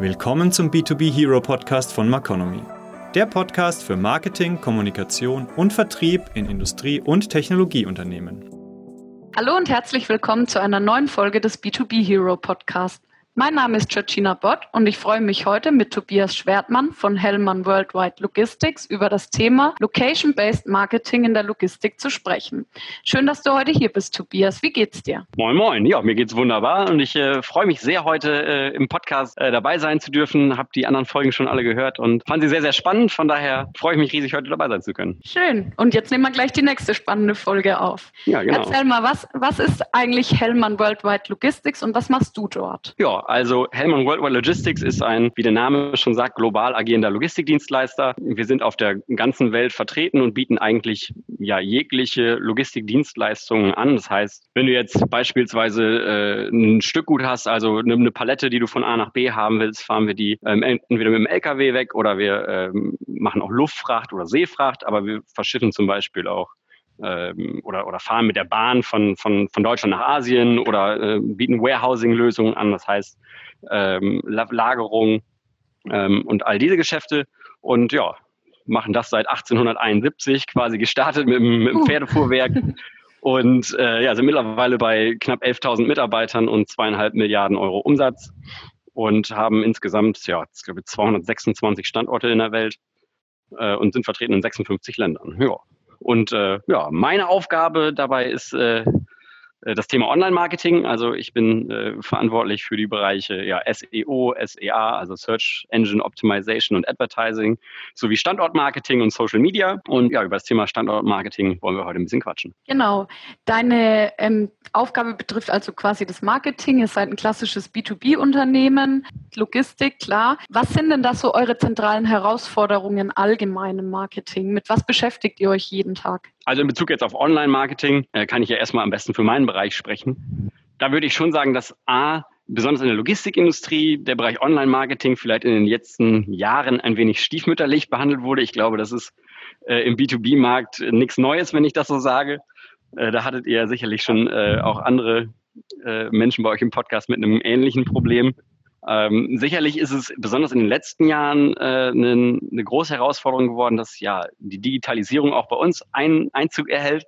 Willkommen zum B2B Hero Podcast von Maconomy. Der Podcast für Marketing, Kommunikation und Vertrieb in Industrie- und Technologieunternehmen. Hallo und herzlich willkommen zu einer neuen Folge des B2B Hero Podcast. Mein Name ist Georgina Bott und ich freue mich heute mit Tobias Schwertmann von Hellmann Worldwide Logistics über das Thema Location-Based Marketing in der Logistik zu sprechen. Schön, dass du heute hier bist, Tobias. Wie geht's dir? Moin, moin. Ja, mir geht's wunderbar und ich äh, freue mich sehr, heute äh, im Podcast äh, dabei sein zu dürfen. Hab die anderen Folgen schon alle gehört und fand sie sehr, sehr spannend. Von daher freue ich mich riesig, heute dabei sein zu können. Schön. Und jetzt nehmen wir gleich die nächste spannende Folge auf. Ja, genau. Erzähl mal, was, was ist eigentlich Hellmann Worldwide Logistics und was machst du dort? Ja, also Hellman Worldwide Logistics ist ein, wie der Name schon sagt, global agierender Logistikdienstleister. Wir sind auf der ganzen Welt vertreten und bieten eigentlich ja jegliche Logistikdienstleistungen an. Das heißt, wenn du jetzt beispielsweise äh, ein Stückgut hast, also eine, eine, Palette, die du von A nach B haben willst, fahren wir die ähm, entweder mit dem LKW weg oder wir ähm, machen auch Luftfracht oder Seefracht, aber wir verschiffen zum Beispiel auch ähm, oder, oder fahren mit der Bahn von, von, von Deutschland nach Asien oder äh, bieten Warehousing-Lösungen an, das heißt ähm, Lagerung ähm, und all diese Geschäfte. Und ja, machen das seit 1871, quasi gestartet mit, mit dem uh. Pferdefuhrwerk. und äh, ja, sind mittlerweile bei knapp 11.000 Mitarbeitern und zweieinhalb Milliarden Euro Umsatz und haben insgesamt ja, ich glaube 226 Standorte in der Welt äh, und sind vertreten in 56 Ländern. Ja. Und äh, ja, meine Aufgabe dabei ist äh, das Thema Online-Marketing. Also ich bin äh, verantwortlich für die Bereiche ja, SEO, SEA, also Search Engine Optimization und Advertising, sowie Standortmarketing und Social Media. Und ja, über das Thema Standortmarketing wollen wir heute ein bisschen quatschen. Genau. Deine ähm, Aufgabe betrifft also quasi das Marketing. Ihr seid ein klassisches B2B-Unternehmen, Logistik, klar. Was sind denn da so eure zentralen Herausforderungen allgemein im Marketing? Mit was beschäftigt ihr euch jeden Tag? Also in Bezug jetzt auf Online-Marketing äh, kann ich ja erstmal am besten für meinen Bereich sprechen. Da würde ich schon sagen, dass A, besonders in der Logistikindustrie, der Bereich Online-Marketing vielleicht in den letzten Jahren ein wenig stiefmütterlich behandelt wurde. Ich glaube, das ist äh, im B2B-Markt nichts Neues, wenn ich das so sage. Äh, da hattet ihr sicherlich schon äh, auch andere äh, Menschen bei euch im Podcast mit einem ähnlichen Problem. Ähm, sicherlich ist es besonders in den letzten Jahren äh, eine, große Herausforderung geworden, dass ja die Digitalisierung auch bei uns einen Einzug erhält.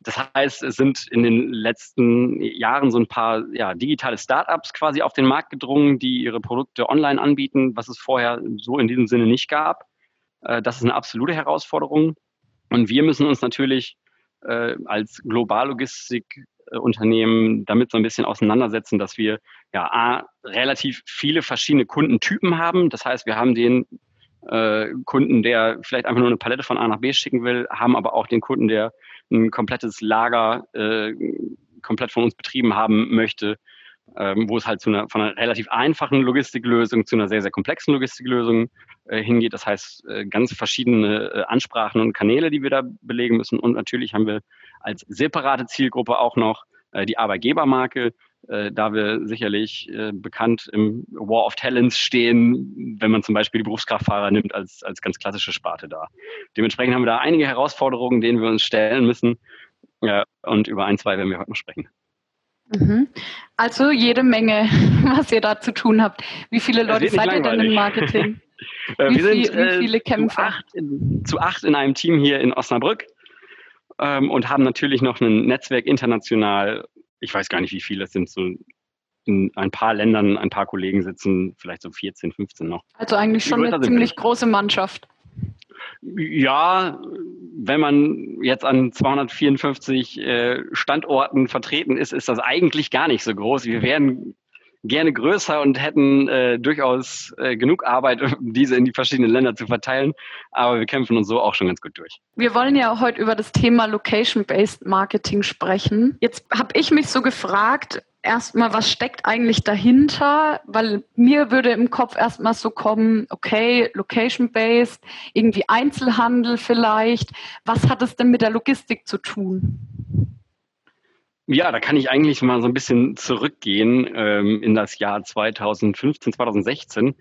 Das heißt, es sind in den letzten Jahren so ein paar ja, digitale Startups quasi auf den Markt gedrungen, die ihre Produkte online anbieten, was es vorher so in diesem Sinne nicht gab. Äh, das ist eine absolute Herausforderung. Und wir müssen uns natürlich äh, als Globallogistik Unternehmen damit so ein bisschen auseinandersetzen, dass wir ja A, relativ viele verschiedene Kundentypen haben. Das heißt, wir haben den äh, Kunden, der vielleicht einfach nur eine Palette von A nach B schicken will, haben aber auch den Kunden, der ein komplettes Lager äh, komplett von uns betrieben haben möchte, ähm, wo es halt zu einer, von einer relativ einfachen Logistiklösung zu einer sehr, sehr komplexen Logistiklösung äh, hingeht. Das heißt, äh, ganz verschiedene äh, Ansprachen und Kanäle, die wir da belegen müssen. Und natürlich haben wir als separate Zielgruppe auch noch äh, die Arbeitgebermarke, äh, da wir sicherlich äh, bekannt im War of Talents stehen, wenn man zum Beispiel die Berufskraftfahrer nimmt als, als ganz klassische Sparte da. Dementsprechend haben wir da einige Herausforderungen, denen wir uns stellen müssen. Ja, und über ein, zwei werden wir heute noch sprechen. Mhm. Also jede Menge, was ihr da zu tun habt. Wie viele Leute seid ihr denn im Marketing? wie, wir sind viel, wie viele Kämpfer? Zu acht, in, zu acht in einem Team hier in Osnabrück ähm, und haben natürlich noch ein Netzwerk international. Ich weiß gar nicht, wie viele es sind, so in ein paar Ländern, ein paar Kollegen sitzen, vielleicht so 14, 15 noch. Also eigentlich schon eine ziemlich große Mannschaft. Ja, wenn man jetzt an 254 äh, Standorten vertreten ist, ist das eigentlich gar nicht so groß. Wir wären gerne größer und hätten äh, durchaus äh, genug Arbeit, um diese in die verschiedenen Länder zu verteilen. Aber wir kämpfen uns so auch schon ganz gut durch. Wir wollen ja heute über das Thema Location-Based Marketing sprechen. Jetzt habe ich mich so gefragt, erstmal, was steckt eigentlich dahinter? Weil mir würde im Kopf erstmal so kommen, okay, Location-Based, irgendwie Einzelhandel vielleicht. Was hat es denn mit der Logistik zu tun? Ja, da kann ich eigentlich mal so ein bisschen zurückgehen ähm, in das Jahr 2015, 2016.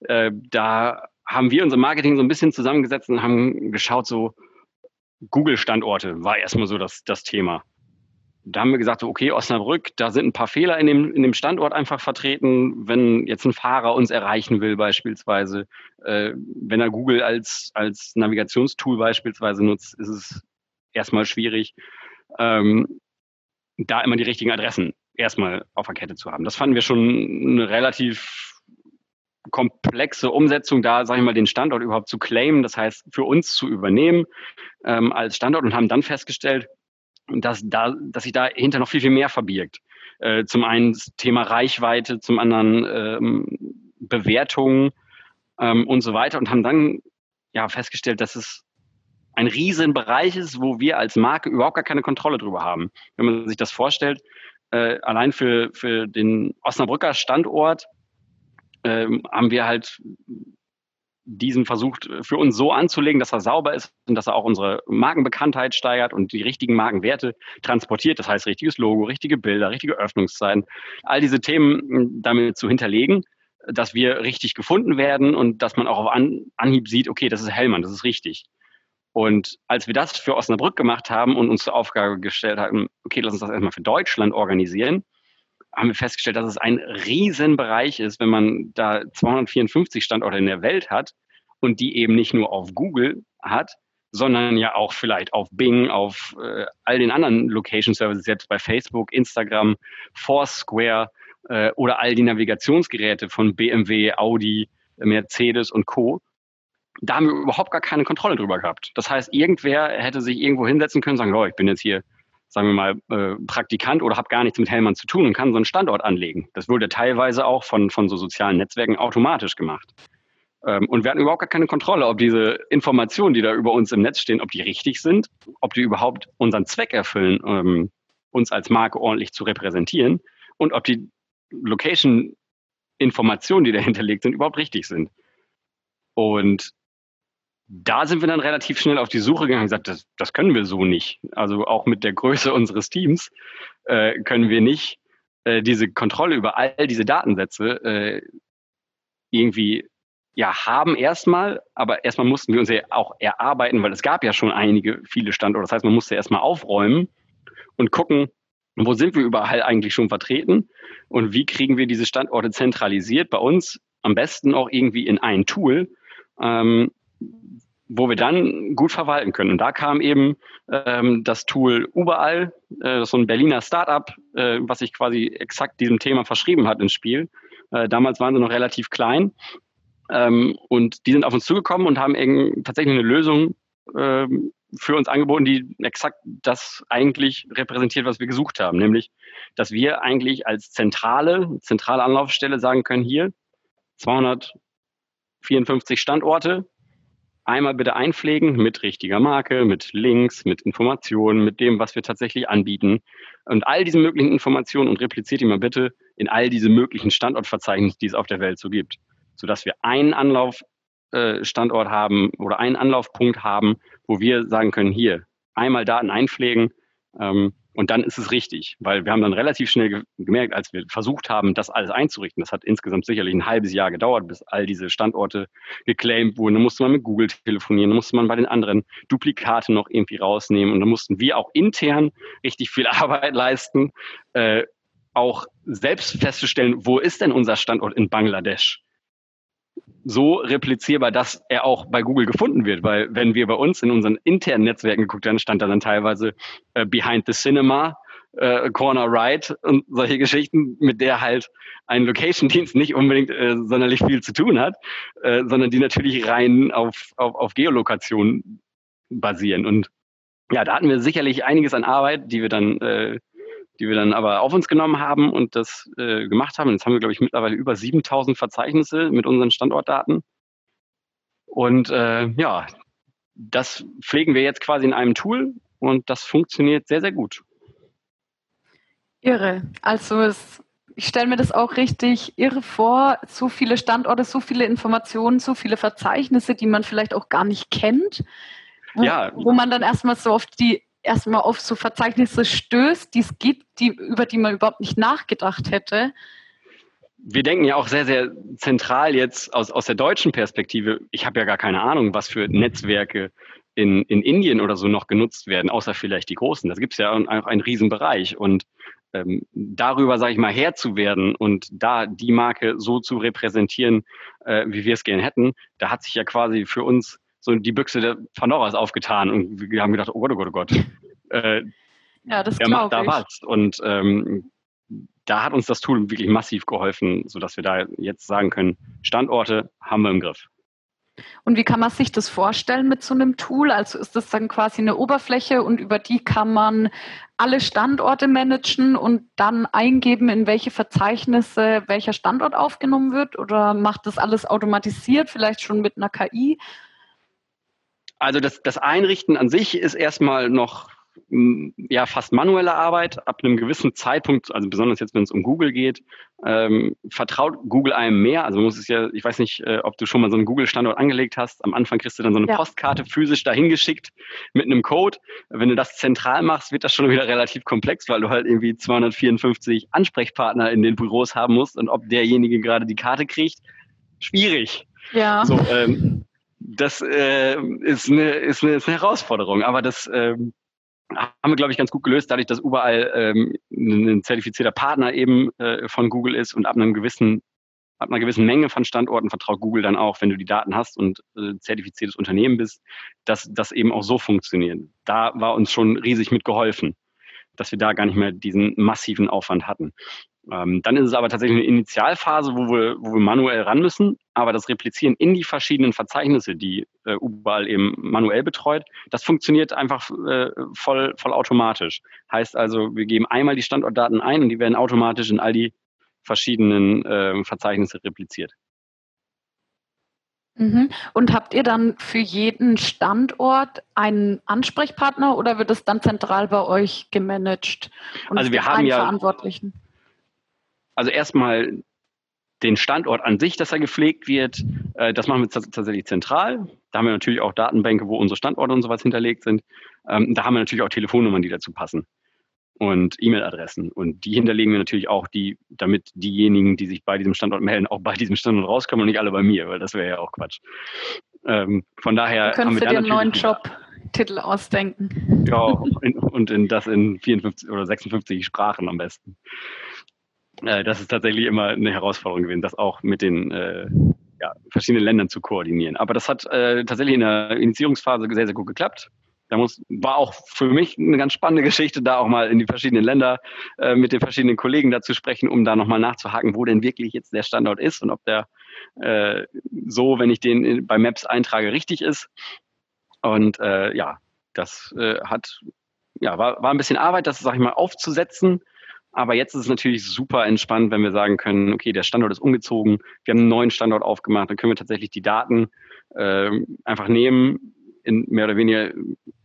Äh, da haben wir unser Marketing so ein bisschen zusammengesetzt und haben geschaut, so Google-Standorte war erstmal so das, das Thema. da haben wir gesagt, okay, Osnabrück, da sind ein paar Fehler in dem, in dem Standort einfach vertreten. Wenn jetzt ein Fahrer uns erreichen will, beispielsweise, äh, wenn er Google als, als Navigationstool beispielsweise nutzt, ist es erstmal schwierig, ähm, da immer die richtigen Adressen erstmal auf der Kette zu haben. Das fanden wir schon eine relativ komplexe Umsetzung, da, sage ich mal, den Standort überhaupt zu claimen, das heißt für uns zu übernehmen ähm, als Standort und haben dann festgestellt, dass, da, dass sich dahinter noch viel, viel mehr verbirgt. Äh, zum einen das Thema Reichweite, zum anderen ähm, Bewertungen ähm, und so weiter und haben dann ja festgestellt, dass es ein Riesenbereich ist, wo wir als Marke überhaupt gar keine Kontrolle drüber haben. Wenn man sich das vorstellt, äh, allein für, für den Osnabrücker Standort ähm, haben wir halt diesen versucht für uns so anzulegen, dass er sauber ist und dass er auch unsere Markenbekanntheit steigert und die richtigen Markenwerte transportiert. Das heißt, richtiges Logo, richtige Bilder, richtige Öffnungszeiten, all diese Themen hm, damit zu hinterlegen, dass wir richtig gefunden werden und dass man auch auf Anhieb sieht, okay, das ist Hellmann, das ist richtig. Und als wir das für Osnabrück gemacht haben und uns zur Aufgabe gestellt haben, okay, lass uns das erstmal für Deutschland organisieren, haben wir festgestellt, dass es ein Riesenbereich ist, wenn man da 254 Standorte in der Welt hat und die eben nicht nur auf Google hat, sondern ja auch vielleicht auf Bing, auf äh, all den anderen Location Services, jetzt bei Facebook, Instagram, Foursquare äh, oder all die Navigationsgeräte von BMW, Audi, Mercedes und Co da haben wir überhaupt gar keine Kontrolle drüber gehabt. Das heißt, irgendwer hätte sich irgendwo hinsetzen können und sagen, oh, ich bin jetzt hier, sagen wir mal, äh, Praktikant oder habe gar nichts mit Hellmann zu tun und kann so einen Standort anlegen. Das wurde teilweise auch von, von so sozialen Netzwerken automatisch gemacht. Ähm, und wir hatten überhaupt gar keine Kontrolle, ob diese Informationen, die da über uns im Netz stehen, ob die richtig sind, ob die überhaupt unseren Zweck erfüllen, ähm, uns als Marke ordentlich zu repräsentieren und ob die Location-Informationen, die dahinter liegt, sind, überhaupt richtig sind. Und da sind wir dann relativ schnell auf die Suche gegangen und gesagt, das, das können wir so nicht. Also auch mit der Größe unseres Teams äh, können wir nicht äh, diese Kontrolle über all diese Datensätze äh, irgendwie ja haben erstmal, aber erstmal mussten wir uns ja auch erarbeiten, weil es gab ja schon einige, viele Standorte. Das heißt, man musste erstmal aufräumen und gucken, wo sind wir überall eigentlich schon vertreten und wie kriegen wir diese Standorte zentralisiert bei uns, am besten auch irgendwie in ein Tool, ähm, wo wir dann gut verwalten können. Und da kam eben ähm, das Tool Überall, äh, so ein Berliner Startup, äh, was sich quasi exakt diesem Thema verschrieben hat ins Spiel. Äh, damals waren sie noch relativ klein. Ähm, und die sind auf uns zugekommen und haben tatsächlich eine Lösung ähm, für uns angeboten, die exakt das eigentlich repräsentiert, was wir gesucht haben. Nämlich, dass wir eigentlich als zentrale, zentrale Anlaufstelle sagen können, hier 254 Standorte, einmal bitte einpflegen mit richtiger Marke, mit Links, mit Informationen, mit dem, was wir tatsächlich anbieten. Und all diese möglichen Informationen und repliziert die mal bitte in all diese möglichen Standortverzeichnisse, die es auf der Welt so gibt, sodass wir einen Anlaufstandort äh, haben oder einen Anlaufpunkt haben, wo wir sagen können, hier einmal Daten einpflegen, ähm, und dann ist es richtig, weil wir haben dann relativ schnell ge gemerkt, als wir versucht haben, das alles einzurichten, das hat insgesamt sicherlich ein halbes Jahr gedauert, bis all diese Standorte geclaimed wurden. Dann musste man mit Google telefonieren, dann musste man bei den anderen Duplikate noch irgendwie rausnehmen und dann mussten wir auch intern richtig viel Arbeit leisten, äh, auch selbst festzustellen, wo ist denn unser Standort in Bangladesch? So replizierbar, dass er auch bei Google gefunden wird. Weil wenn wir bei uns in unseren internen Netzwerken geguckt haben, stand da dann teilweise äh, Behind the Cinema, äh, Corner Right und solche Geschichten, mit der halt ein Location-Dienst nicht unbedingt äh, sonderlich viel zu tun hat, äh, sondern die natürlich rein auf, auf, auf Geolokation basieren. Und ja, da hatten wir sicherlich einiges an Arbeit, die wir dann äh, die wir dann aber auf uns genommen haben und das äh, gemacht haben. Jetzt haben wir, glaube ich, mittlerweile über 7000 Verzeichnisse mit unseren Standortdaten. Und äh, ja, das pflegen wir jetzt quasi in einem Tool und das funktioniert sehr, sehr gut. Irre. Also es, ich stelle mir das auch richtig irre vor, so viele Standorte, so viele Informationen, so viele Verzeichnisse, die man vielleicht auch gar nicht kennt. Wo, ja. wo man dann erstmal so auf die erstmal auf so Verzeichnisse stößt, die es gibt, die, über die man überhaupt nicht nachgedacht hätte. wir denken ja auch sehr, sehr zentral jetzt aus, aus der deutschen Perspektive. Ich habe ja gar keine Ahnung, was für Netzwerke in, in Indien oder so noch genutzt werden, außer vielleicht die großen. Das gibt es ja auch einen Riesenbereich. Und ähm, darüber, sage ich mal, Herr zu werden und da die Marke so zu repräsentieren, äh, wie wir es gerne hätten, da hat sich ja quasi für uns so die Büchse der Pandoras aufgetan und wir haben gedacht, oh Gott, oh Gott, oh Gott. Äh, ja, das Wer macht da ich. was? Und ähm, da hat uns das Tool wirklich massiv geholfen, sodass wir da jetzt sagen können, Standorte haben wir im Griff. Und wie kann man sich das vorstellen mit so einem Tool? Also ist das dann quasi eine Oberfläche und über die kann man alle Standorte managen und dann eingeben, in welche Verzeichnisse welcher Standort aufgenommen wird? Oder macht das alles automatisiert, vielleicht schon mit einer KI? Also das, das Einrichten an sich ist erstmal noch ja fast manuelle Arbeit. Ab einem gewissen Zeitpunkt, also besonders jetzt, wenn es um Google geht, ähm, vertraut Google einem mehr. Also man muss es ja, ich weiß nicht, äh, ob du schon mal so einen Google-Standort angelegt hast. Am Anfang kriegst du dann so eine ja. Postkarte physisch dahin geschickt mit einem Code. Wenn du das zentral machst, wird das schon wieder relativ komplex, weil du halt irgendwie 254 Ansprechpartner in den Büros haben musst und ob derjenige gerade die Karte kriegt, schwierig. Ja. So, ähm, das äh, ist, eine, ist, eine, ist eine Herausforderung, aber das ähm, haben wir, glaube ich, ganz gut gelöst, dadurch, dass überall ähm, ein zertifizierter Partner eben äh, von Google ist und ab einem gewissen ab einer gewissen Menge von Standorten vertraut Google dann auch, wenn du die Daten hast und äh, zertifiziertes Unternehmen bist, dass das eben auch so funktioniert. Da war uns schon riesig mit geholfen, dass wir da gar nicht mehr diesen massiven Aufwand hatten. Ähm, dann ist es aber tatsächlich eine Initialphase, wo wir, wo wir manuell ran müssen, aber das Replizieren in die verschiedenen Verzeichnisse, die äh, überall eben manuell betreut, das funktioniert einfach äh, voll, voll automatisch. Heißt also, wir geben einmal die Standortdaten ein und die werden automatisch in all die verschiedenen äh, Verzeichnisse repliziert. Mhm. Und habt ihr dann für jeden Standort einen Ansprechpartner oder wird es dann zentral bei euch gemanagt? Und also wir haben ja Verantwortlichen? Also erstmal den Standort an sich, dass er gepflegt wird, äh, das machen wir tatsächlich zentral. Da haben wir natürlich auch Datenbänke, wo unsere Standorte und sowas hinterlegt sind. Ähm, da haben wir natürlich auch Telefonnummern, die dazu passen und E-Mail-Adressen. Und die hinterlegen wir natürlich auch, die, damit diejenigen, die sich bei diesem Standort melden, auch bei diesem Standort rauskommen und nicht alle bei mir, weil das wäre ja auch Quatsch. Ähm, von daher du haben wir dir einen neuen Jobtitel ausdenken. Ja, in, und in das in 54 oder 56 Sprachen am besten. Äh, das ist tatsächlich immer eine Herausforderung gewesen, das auch mit den äh, ja, verschiedenen Ländern zu koordinieren. Aber das hat äh, tatsächlich in der Initiierungsphase sehr, sehr gut geklappt. Da muss, war auch für mich eine ganz spannende Geschichte, da auch mal in die verschiedenen Länder äh, mit den verschiedenen Kollegen dazu sprechen, um da nochmal nachzuhaken, wo denn wirklich jetzt der Standort ist und ob der äh, so, wenn ich den bei Maps eintrage, richtig ist. Und äh, ja, das äh, hat, ja, war, war ein bisschen Arbeit, das, sag ich mal, aufzusetzen aber jetzt ist es natürlich super entspannt, wenn wir sagen können, okay, der Standort ist umgezogen, wir haben einen neuen Standort aufgemacht, dann können wir tatsächlich die Daten äh, einfach nehmen, in mehr oder weniger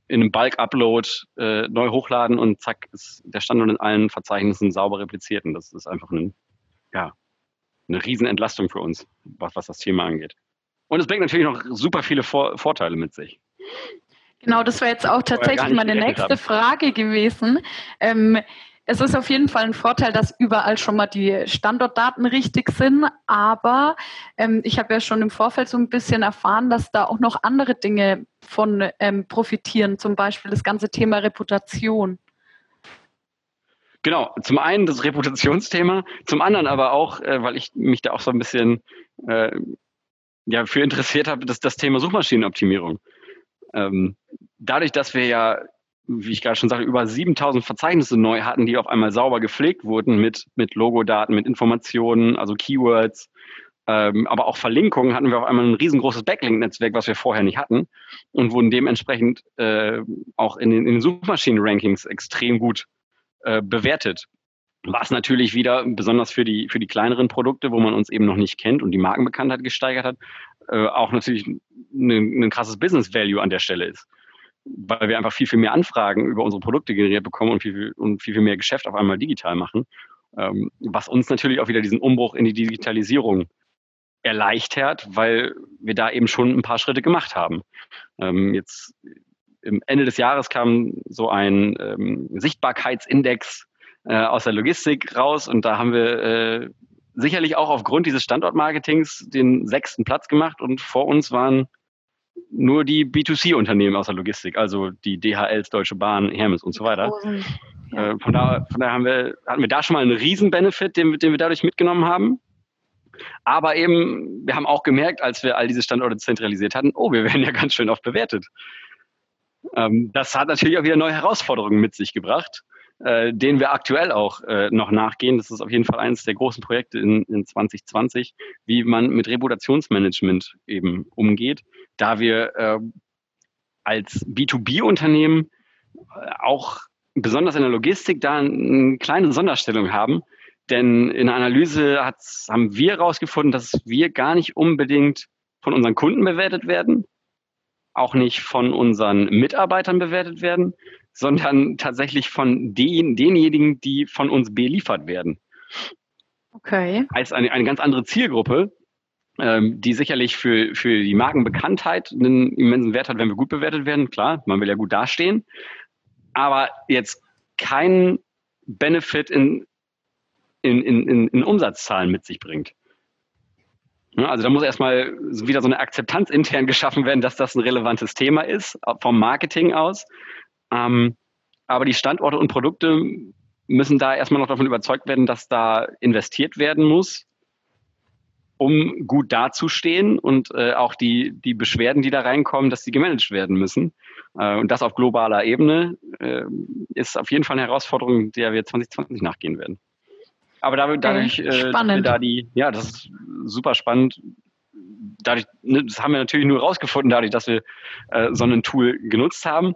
in einem Bulk-Upload äh, neu hochladen und zack, ist der Standort in allen Verzeichnissen sauber repliziert. Und das ist einfach ein, ja, eine Riesenentlastung für uns, was, was das Thema angeht. Und es bringt natürlich noch super viele Vor Vorteile mit sich. Genau, das wäre jetzt auch tatsächlich meine nächste haben. Frage gewesen. Ähm, es ist auf jeden Fall ein Vorteil, dass überall schon mal die Standortdaten richtig sind. Aber ähm, ich habe ja schon im Vorfeld so ein bisschen erfahren, dass da auch noch andere Dinge von ähm, profitieren, zum Beispiel das ganze Thema Reputation. Genau, zum einen das Reputationsthema, zum anderen aber auch, äh, weil ich mich da auch so ein bisschen äh, ja, für interessiert habe, das, das Thema Suchmaschinenoptimierung. Ähm, dadurch, dass wir ja wie ich gerade schon sagte, über 7000 Verzeichnisse neu hatten, die auf einmal sauber gepflegt wurden mit, mit Logodaten, mit Informationen, also Keywords, ähm, aber auch Verlinkungen hatten wir auf einmal ein riesengroßes Backlink-Netzwerk, was wir vorher nicht hatten und wurden dementsprechend äh, auch in den, in den Suchmaschinen-Rankings extrem gut äh, bewertet. Was natürlich wieder, besonders für die, für die kleineren Produkte, wo man uns eben noch nicht kennt und die Markenbekanntheit gesteigert hat, äh, auch natürlich ein, ein krasses Business Value an der Stelle ist weil wir einfach viel, viel mehr Anfragen über unsere Produkte generiert bekommen und viel, viel, und viel, viel mehr Geschäft auf einmal digital machen, ähm, was uns natürlich auch wieder diesen Umbruch in die Digitalisierung erleichtert, weil wir da eben schon ein paar Schritte gemacht haben. Ähm, jetzt im Ende des Jahres kam so ein ähm, Sichtbarkeitsindex äh, aus der Logistik raus und da haben wir äh, sicherlich auch aufgrund dieses Standortmarketings den sechsten Platz gemacht und vor uns waren nur die B2C-Unternehmen aus der Logistik, also die DHLs, Deutsche Bahn, Hermes und so weiter. Ja. Äh, von, da, von daher haben wir, hatten wir da schon mal einen Riesen-Benefit, den, den wir dadurch mitgenommen haben. Aber eben, wir haben auch gemerkt, als wir all diese Standorte zentralisiert hatten, oh, wir werden ja ganz schön oft bewertet. Ähm, das hat natürlich auch wieder neue Herausforderungen mit sich gebracht, äh, denen wir aktuell auch äh, noch nachgehen. Das ist auf jeden Fall eines der großen Projekte in, in 2020, wie man mit Reputationsmanagement eben umgeht, da wir äh, als B2B-Unternehmen äh, auch besonders in der Logistik da eine kleine Sonderstellung haben. Denn in der Analyse haben wir herausgefunden, dass wir gar nicht unbedingt von unseren Kunden bewertet werden, auch nicht von unseren Mitarbeitern bewertet werden, sondern tatsächlich von den, denjenigen, die von uns beliefert werden. Okay. Heißt eine, eine ganz andere Zielgruppe, ähm, die sicherlich für, für die Markenbekanntheit einen immensen Wert hat, wenn wir gut bewertet werden. Klar, man will ja gut dastehen. Aber jetzt keinen Benefit in, in, in, in Umsatzzahlen mit sich bringt. Also da muss erstmal wieder so eine Akzeptanz intern geschaffen werden, dass das ein relevantes Thema ist, vom Marketing aus. Ähm, aber die Standorte und Produkte müssen da erstmal noch davon überzeugt werden, dass da investiert werden muss, um gut dazustehen und äh, auch die, die Beschwerden, die da reinkommen, dass die gemanagt werden müssen. Äh, und das auf globaler Ebene äh, ist auf jeden Fall eine Herausforderung, der wir 2020 nachgehen werden. Aber dadurch, äh, da die, ja, das ist super spannend. Dadurch, ne, das haben wir natürlich nur herausgefunden, dadurch, dass wir äh, so ein Tool genutzt haben.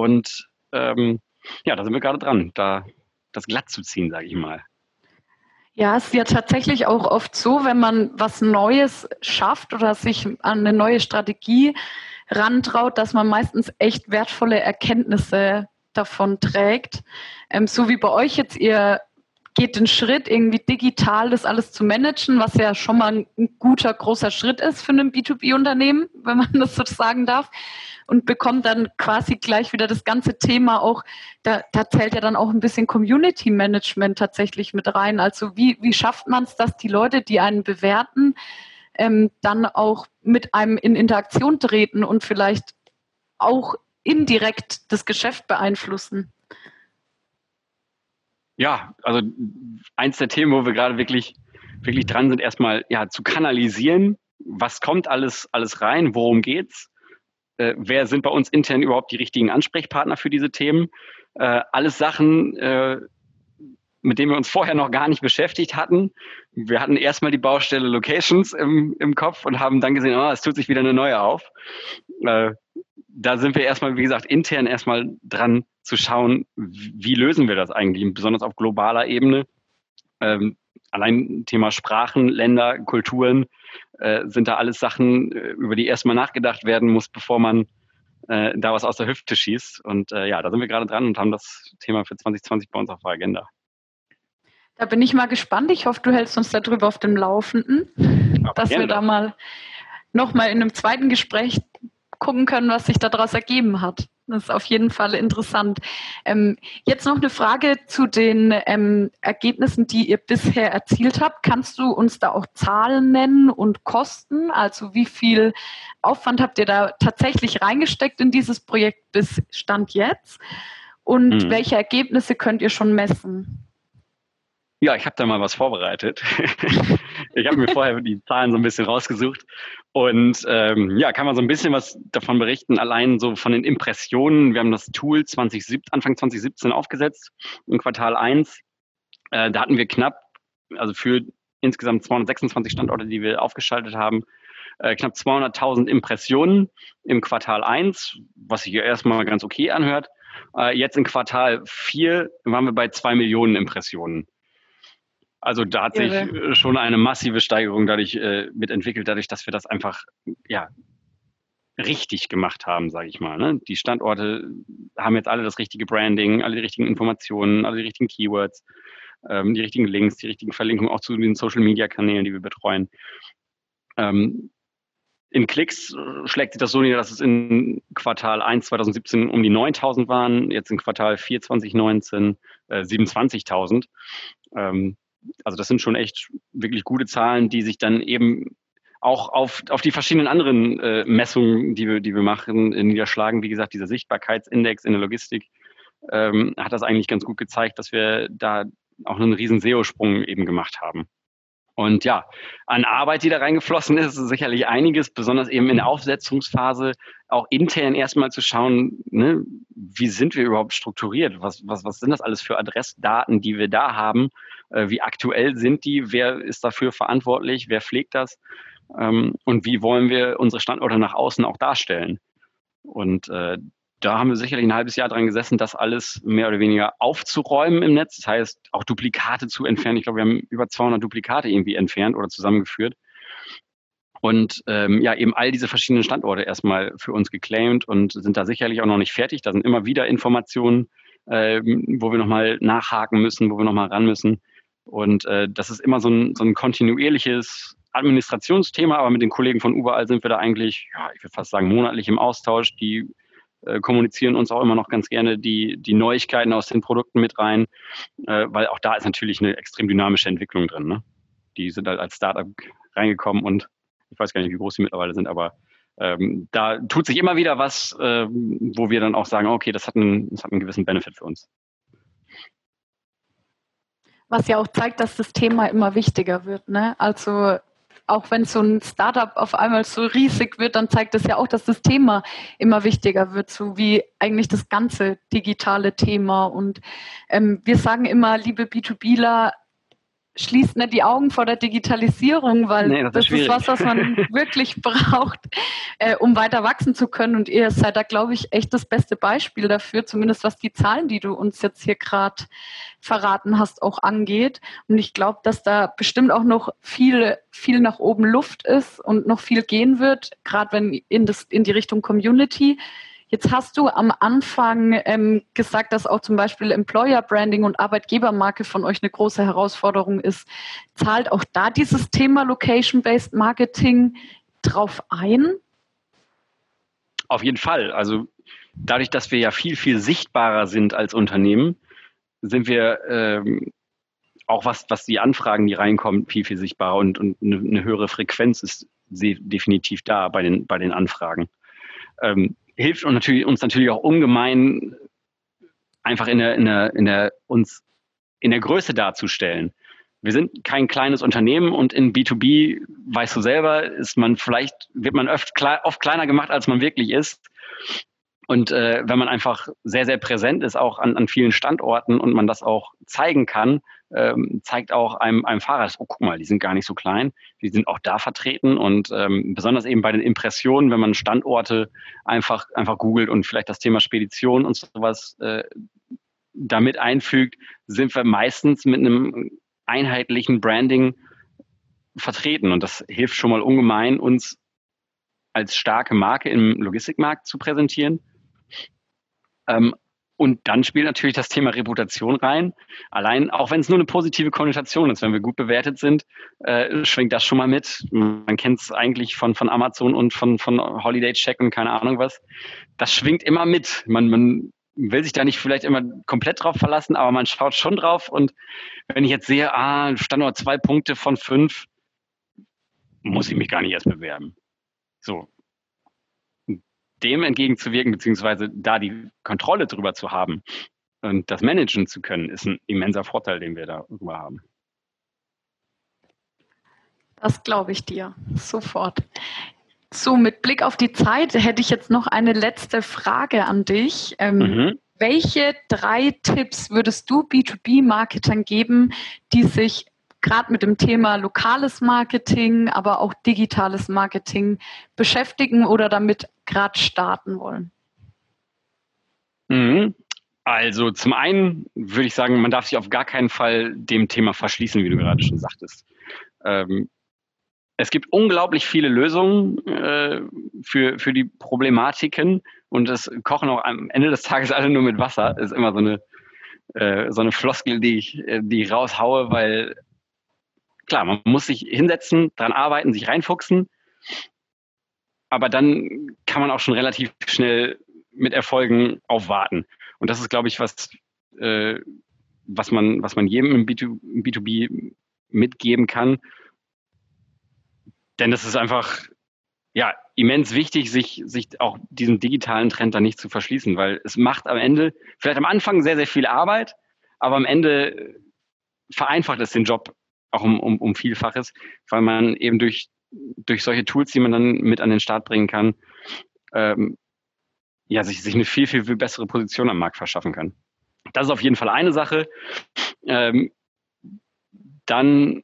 Und ähm, ja, da sind wir gerade dran, da das glatt zu ziehen, sage ich mal. Ja, es ist ja tatsächlich auch oft so, wenn man was Neues schafft oder sich an eine neue Strategie rantraut, dass man meistens echt wertvolle Erkenntnisse davon trägt. Ähm, so wie bei euch jetzt, ihr geht den Schritt, irgendwie digital das alles zu managen, was ja schon mal ein guter, großer Schritt ist für ein B2B-Unternehmen, wenn man das so sagen darf. Und bekommt dann quasi gleich wieder das ganze Thema auch, da, da zählt ja dann auch ein bisschen Community Management tatsächlich mit rein. Also wie, wie schafft man es, dass die Leute, die einen bewerten, ähm, dann auch mit einem in Interaktion treten und vielleicht auch indirekt das Geschäft beeinflussen? Ja, also eins der Themen, wo wir gerade wirklich, wirklich dran sind, erstmal ja, zu kanalisieren, was kommt alles, alles rein, worum geht's, äh, wer sind bei uns intern überhaupt die richtigen Ansprechpartner für diese Themen. Äh, alles Sachen, äh, mit denen wir uns vorher noch gar nicht beschäftigt hatten. Wir hatten erstmal die Baustelle Locations im, im Kopf und haben dann gesehen, oh, es tut sich wieder eine neue auf. Äh, da sind wir erstmal, wie gesagt, intern erstmal dran zu schauen, wie lösen wir das eigentlich, besonders auf globaler Ebene. Ähm, allein Thema Sprachen, Länder, Kulturen äh, sind da alles Sachen, äh, über die erstmal nachgedacht werden muss, bevor man äh, da was aus der Hüfte schießt. Und äh, ja, da sind wir gerade dran und haben das Thema für 2020 bei uns auf der Agenda. Da bin ich mal gespannt. Ich hoffe, du hältst uns darüber auf dem Laufenden, Aber dass gerne. wir da mal nochmal in einem zweiten Gespräch gucken können, was sich daraus ergeben hat. Das ist auf jeden Fall interessant. Ähm, jetzt noch eine Frage zu den ähm, Ergebnissen, die ihr bisher erzielt habt. Kannst du uns da auch Zahlen nennen und Kosten? Also wie viel Aufwand habt ihr da tatsächlich reingesteckt in dieses Projekt bis Stand jetzt? Und mhm. welche Ergebnisse könnt ihr schon messen? Ja, ich habe da mal was vorbereitet. ich habe mir vorher die Zahlen so ein bisschen rausgesucht und ähm, ja, kann man so ein bisschen was davon berichten, allein so von den Impressionen. Wir haben das Tool 2017, Anfang 2017 aufgesetzt, im Quartal 1. Äh, da hatten wir knapp, also für insgesamt 226 Standorte, die wir aufgeschaltet haben, äh, knapp 200.000 Impressionen im Quartal 1, was sich ja erstmal ganz okay anhört. Äh, jetzt im Quartal 4 waren wir bei 2 Millionen Impressionen. Also da hat sich Irre. schon eine massive Steigerung dadurch äh, mitentwickelt, dadurch, dass wir das einfach ja richtig gemacht haben, sage ich mal. Ne? Die Standorte haben jetzt alle das richtige Branding, alle die richtigen Informationen, alle die richtigen Keywords, ähm, die richtigen Links, die richtigen Verlinkungen auch zu den Social-Media-Kanälen, die wir betreuen. Ähm, in Klicks äh, schlägt sich das so nieder, dass es in Quartal 1 2017 um die 9000 waren, jetzt in Quartal 4 2019 äh, 27.000. Ähm, also das sind schon echt wirklich gute Zahlen, die sich dann eben auch auf, auf die verschiedenen anderen äh, Messungen, die wir, die wir machen, äh, niederschlagen. Wie gesagt, dieser Sichtbarkeitsindex in der Logistik ähm, hat das eigentlich ganz gut gezeigt, dass wir da auch einen riesen SEO-Sprung eben gemacht haben. Und ja, an Arbeit, die da reingeflossen ist, ist sicherlich einiges, besonders eben in der Aufsetzungsphase, auch intern erstmal zu schauen, ne, wie sind wir überhaupt strukturiert? Was, was, was sind das alles für Adressdaten, die wir da haben? Äh, wie aktuell sind die? Wer ist dafür verantwortlich? Wer pflegt das? Ähm, und wie wollen wir unsere Standorte nach außen auch darstellen? Und äh, da haben wir sicherlich ein halbes Jahr dran gesessen, das alles mehr oder weniger aufzuräumen im Netz. Das heißt, auch Duplikate zu entfernen. Ich glaube, wir haben über 200 Duplikate irgendwie entfernt oder zusammengeführt. Und ähm, ja, eben all diese verschiedenen Standorte erstmal für uns geclaimed und sind da sicherlich auch noch nicht fertig. Da sind immer wieder Informationen, ähm, wo wir nochmal nachhaken müssen, wo wir nochmal ran müssen. Und äh, das ist immer so ein, so ein kontinuierliches Administrationsthema, aber mit den Kollegen von überall sind wir da eigentlich, ja, ich würde fast sagen, monatlich im Austausch. Die äh, kommunizieren uns auch immer noch ganz gerne die, die Neuigkeiten aus den Produkten mit rein, äh, weil auch da ist natürlich eine extrem dynamische Entwicklung drin. Ne? Die sind halt als Startup reingekommen und ich weiß gar nicht, wie groß sie mittlerweile sind, aber ähm, da tut sich immer wieder was, äh, wo wir dann auch sagen, okay, das hat, einen, das hat einen gewissen Benefit für uns. Was ja auch zeigt, dass das Thema immer wichtiger wird. Ne? Also auch wenn so ein Startup auf einmal so riesig wird, dann zeigt das ja auch, dass das Thema immer wichtiger wird, so wie eigentlich das ganze digitale Thema. Und ähm, wir sagen immer, liebe B2Bler, schließt nicht die Augen vor der Digitalisierung, weil nee, das, das ist, was, was man wirklich braucht, äh, um weiter wachsen zu können. Und ihr seid da, glaube ich, echt das beste Beispiel dafür, zumindest was die Zahlen, die du uns jetzt hier gerade verraten hast, auch angeht. Und ich glaube, dass da bestimmt auch noch viel, viel nach oben Luft ist und noch viel gehen wird, gerade wenn in, das, in die Richtung Community. Jetzt hast du am Anfang ähm, gesagt, dass auch zum Beispiel Employer Branding und Arbeitgebermarke von euch eine große Herausforderung ist. Zahlt auch da dieses Thema Location-Based Marketing drauf ein? Auf jeden Fall. Also dadurch, dass wir ja viel, viel sichtbarer sind als Unternehmen, sind wir ähm, auch was, was die Anfragen, die reinkommen, viel, viel sichtbarer und, und eine, höhere Frequenz ist definitiv da bei den, bei den Anfragen. Ähm, hilft uns natürlich, uns natürlich auch ungemein, einfach in der, in der, in der, uns in der Größe darzustellen. Wir sind kein kleines Unternehmen und in B2B, weißt du selber, ist man vielleicht, wird man oft, oft kleiner gemacht, als man wirklich ist. Und äh, wenn man einfach sehr, sehr präsent ist, auch an, an vielen Standorten und man das auch zeigen kann, ähm, zeigt auch einem, einem Fahrer, oh, guck mal, die sind gar nicht so klein, die sind auch da vertreten und ähm, besonders eben bei den Impressionen, wenn man Standorte einfach, einfach googelt und vielleicht das Thema Spedition und sowas äh, damit einfügt, sind wir meistens mit einem einheitlichen Branding vertreten und das hilft schon mal ungemein, uns als starke Marke im Logistikmarkt zu präsentieren. Ähm, und dann spielt natürlich das Thema Reputation rein. Allein, auch wenn es nur eine positive Konnotation ist, wenn wir gut bewertet sind, äh, schwingt das schon mal mit. Man kennt es eigentlich von, von Amazon und von, von Holiday Check und keine Ahnung was. Das schwingt immer mit. Man, man will sich da nicht vielleicht immer komplett drauf verlassen, aber man schaut schon drauf. Und wenn ich jetzt sehe, ah, Standort zwei Punkte von fünf, muss ich mich gar nicht erst bewerben. So, dem entgegenzuwirken, beziehungsweise da die Kontrolle drüber zu haben und das managen zu können, ist ein immenser Vorteil, den wir darüber haben. Das glaube ich dir sofort. So, mit Blick auf die Zeit hätte ich jetzt noch eine letzte Frage an dich. Ähm, mhm. Welche drei Tipps würdest du B2B-Marketern geben, die sich gerade mit dem Thema lokales Marketing, aber auch digitales Marketing beschäftigen oder damit gerade starten wollen? Mhm. Also zum einen würde ich sagen, man darf sich auf gar keinen Fall dem Thema verschließen, wie du gerade schon sagtest. Ähm, es gibt unglaublich viele Lösungen äh, für, für die Problematiken und es kochen auch am Ende des Tages alle nur mit Wasser. Ist immer so eine, äh, so eine Floskel, die ich, äh, die ich raushaue, weil klar, man muss sich hinsetzen, dran arbeiten, sich reinfuchsen. Aber dann kann man auch schon relativ schnell mit Erfolgen aufwarten. Und das ist, glaube ich, was äh, was man, was man jedem im, B2, im B2B mitgeben kann. Denn das ist einfach, ja, immens wichtig, sich, sich auch diesen digitalen Trend da nicht zu verschließen, weil es macht am Ende, vielleicht am Anfang sehr, sehr viel Arbeit, aber am Ende vereinfacht es den Job auch um, um, um Vielfaches, weil man eben durch, durch solche Tools, die man dann mit an den Start bringen kann, ähm, ja, sich, sich eine viel, viel, viel bessere Position am Markt verschaffen kann. Das ist auf jeden Fall eine Sache. Ähm, dann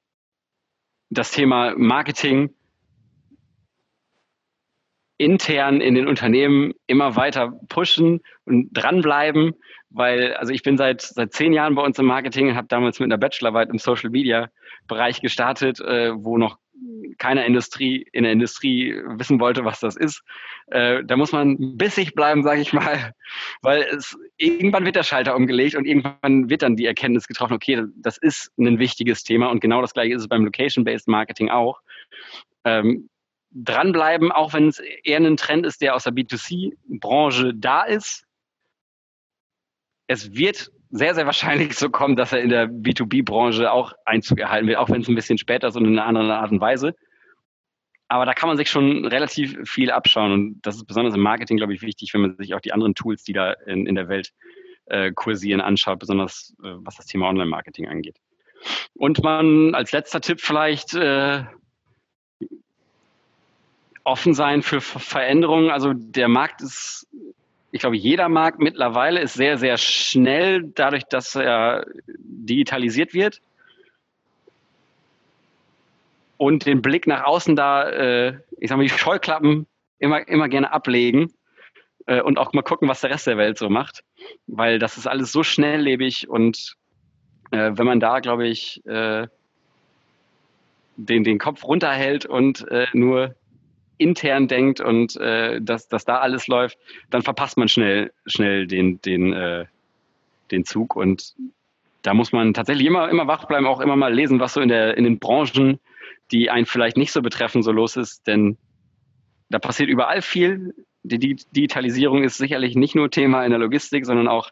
das Thema Marketing intern in den Unternehmen immer weiter pushen und dranbleiben, weil also ich bin seit seit zehn Jahren bei uns im Marketing, habe damals mit einer Bachelorarbeit im Social Media Bereich gestartet, äh, wo noch keiner Industrie in der Industrie wissen wollte, was das ist. Äh, da muss man bissig bleiben, sage ich mal, weil es irgendwann wird der Schalter umgelegt und irgendwann wird dann die Erkenntnis getroffen, okay, das ist ein wichtiges Thema und genau das gleiche ist es beim Location-Based Marketing auch. Ähm, dranbleiben, auch wenn es eher ein Trend ist, der aus der B2C-Branche da ist. Es wird sehr, sehr wahrscheinlich so kommen, dass er in der B2B-Branche auch Einzug erhalten wird, auch wenn es ein bisschen später ist und in einer anderen Art und Weise. Aber da kann man sich schon relativ viel abschauen und das ist besonders im Marketing, glaube ich, wichtig, wenn man sich auch die anderen Tools, die da in, in der Welt äh, kursieren, anschaut, besonders äh, was das Thema Online-Marketing angeht. Und man als letzter Tipp vielleicht äh, offen sein für Veränderungen. Also der Markt ist, ich glaube, jeder Markt mittlerweile ist sehr, sehr schnell, dadurch, dass er digitalisiert wird. Und den Blick nach außen da, äh, ich sage mal, die Scheuklappen immer, immer gerne ablegen äh, und auch mal gucken, was der Rest der Welt so macht. Weil das ist alles so schnelllebig und äh, wenn man da, glaube ich, äh, den, den Kopf runterhält und äh, nur intern denkt und äh, dass, dass da alles läuft, dann verpasst man schnell, schnell den, den, äh, den Zug. Und da muss man tatsächlich immer, immer wach bleiben, auch immer mal lesen, was so in, der, in den Branchen, die einen vielleicht nicht so betreffen, so los ist. Denn da passiert überall viel. Die Digitalisierung ist sicherlich nicht nur Thema in der Logistik, sondern auch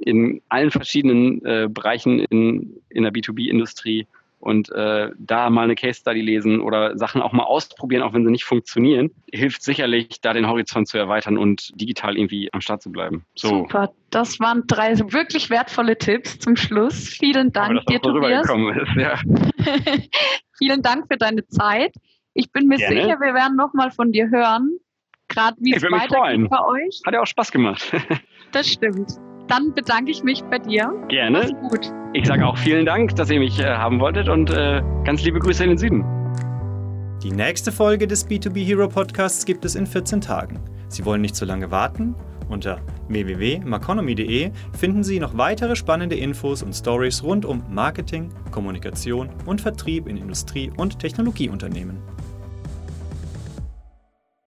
in allen verschiedenen äh, Bereichen in, in der B2B-Industrie und äh, da mal eine Case Study lesen oder Sachen auch mal ausprobieren, auch wenn sie nicht funktionieren, hilft sicherlich, da den Horizont zu erweitern und digital irgendwie am Start zu bleiben. So. Super, das waren drei wirklich wertvolle Tipps zum Schluss. Vielen Dank dir, Tobias. Ist, ja. Vielen Dank für deine Zeit. Ich bin mir Gerne. sicher, wir werden noch mal von dir hören, gerade wie es weitergeht bei euch. Hat ja auch Spaß gemacht. das stimmt. Dann bedanke ich mich bei dir. Gerne. Mach's gut. Ich sage auch vielen Dank, dass ihr mich äh, haben wolltet und äh, ganz liebe Grüße in den Süden. Die nächste Folge des B2B Hero Podcasts gibt es in 14 Tagen. Sie wollen nicht zu lange warten? Unter www.maconomy.de finden Sie noch weitere spannende Infos und Stories rund um Marketing, Kommunikation und Vertrieb in Industrie- und Technologieunternehmen.